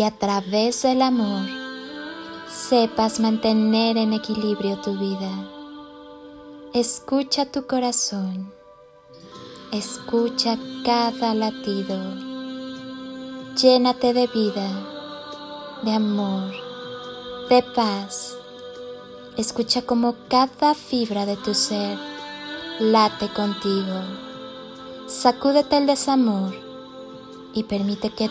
y a través del amor sepas mantener en equilibrio tu vida. Escucha tu corazón. Escucha cada latido. Llénate de vida, de amor, de paz. Escucha como cada fibra de tu ser late contigo. Sacúdete el desamor y permite que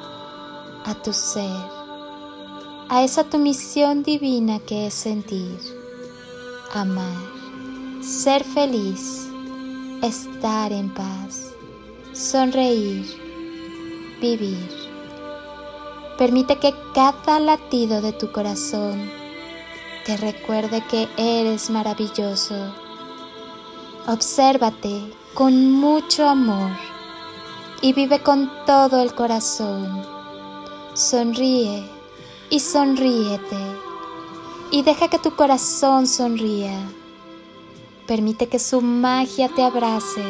a tu ser a esa tu misión divina que es sentir, amar, ser feliz, estar en paz, sonreír, vivir. Permite que cada latido de tu corazón te recuerde que eres maravilloso. Obsérvate con mucho amor y vive con todo el corazón. Sonríe y sonríete y deja que tu corazón sonría. Permite que su magia te abrace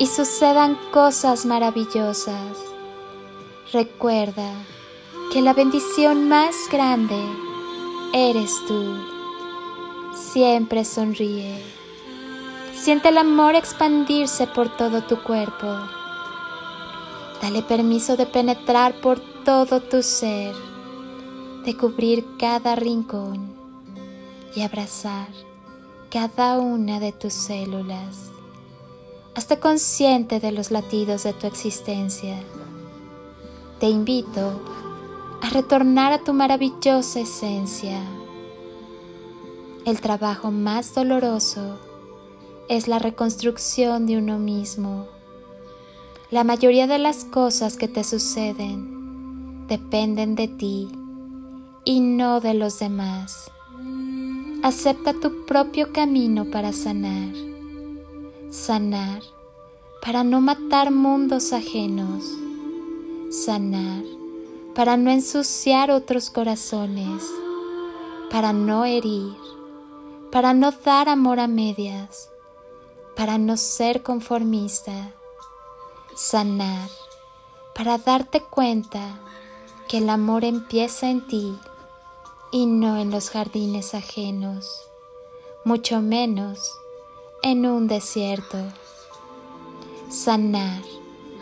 y sucedan cosas maravillosas. Recuerda que la bendición más grande eres tú. Siempre sonríe. Siente el amor expandirse por todo tu cuerpo. Dale permiso de penetrar por todo tu ser de cubrir cada rincón y abrazar cada una de tus células. Hazte consciente de los latidos de tu existencia. Te invito a retornar a tu maravillosa esencia. El trabajo más doloroso es la reconstrucción de uno mismo. La mayoría de las cosas que te suceden dependen de ti y no de los demás. Acepta tu propio camino para sanar. Sanar para no matar mundos ajenos. Sanar para no ensuciar otros corazones. Para no herir. Para no dar amor a medias. Para no ser conformista. Sanar para darte cuenta que el amor empieza en ti y no en los jardines ajenos, mucho menos en un desierto. Sanar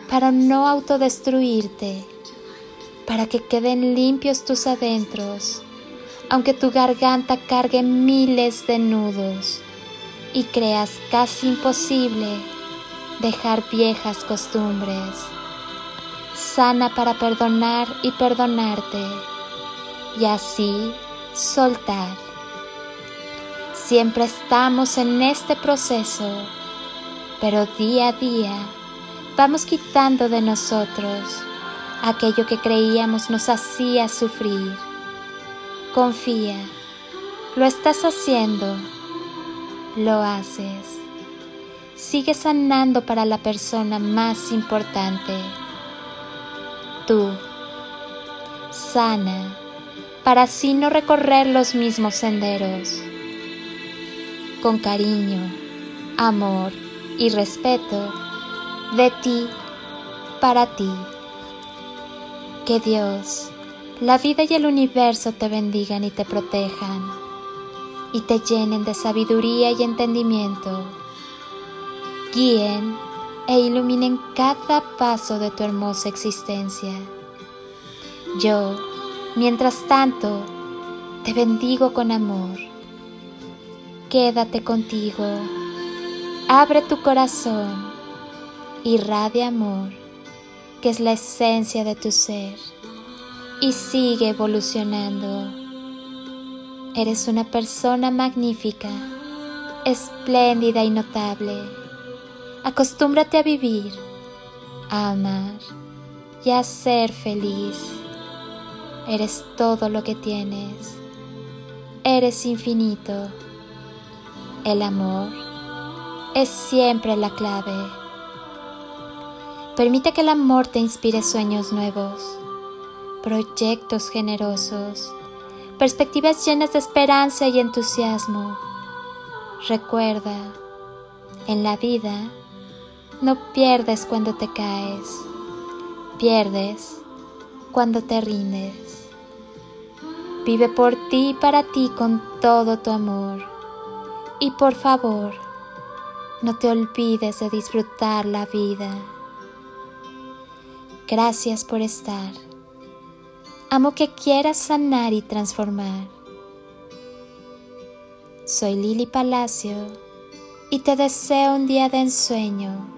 para no autodestruirte, para que queden limpios tus adentros, aunque tu garganta cargue miles de nudos y creas casi imposible dejar viejas costumbres. Sana para perdonar y perdonarte y así soltar. Siempre estamos en este proceso, pero día a día vamos quitando de nosotros aquello que creíamos nos hacía sufrir. Confía, lo estás haciendo, lo haces. Sigue sanando para la persona más importante. Tú, sana para así no recorrer los mismos senderos. Con cariño, amor y respeto de ti para ti. Que Dios, la vida y el universo te bendigan y te protejan y te llenen de sabiduría y entendimiento. Guíen e iluminen cada paso de tu hermosa existencia. Yo, mientras tanto, te bendigo con amor. Quédate contigo, abre tu corazón, irradia amor, que es la esencia de tu ser, y sigue evolucionando. Eres una persona magnífica, espléndida y notable. Acostúmbrate a vivir, a amar y a ser feliz. Eres todo lo que tienes. Eres infinito. El amor es siempre la clave. Permite que el amor te inspire sueños nuevos, proyectos generosos, perspectivas llenas de esperanza y entusiasmo. Recuerda, en la vida no pierdes cuando te caes, pierdes cuando te rindes. Vive por ti y para ti con todo tu amor. Y por favor, no te olvides de disfrutar la vida. Gracias por estar. Amo que quieras sanar y transformar. Soy Lili Palacio y te deseo un día de ensueño,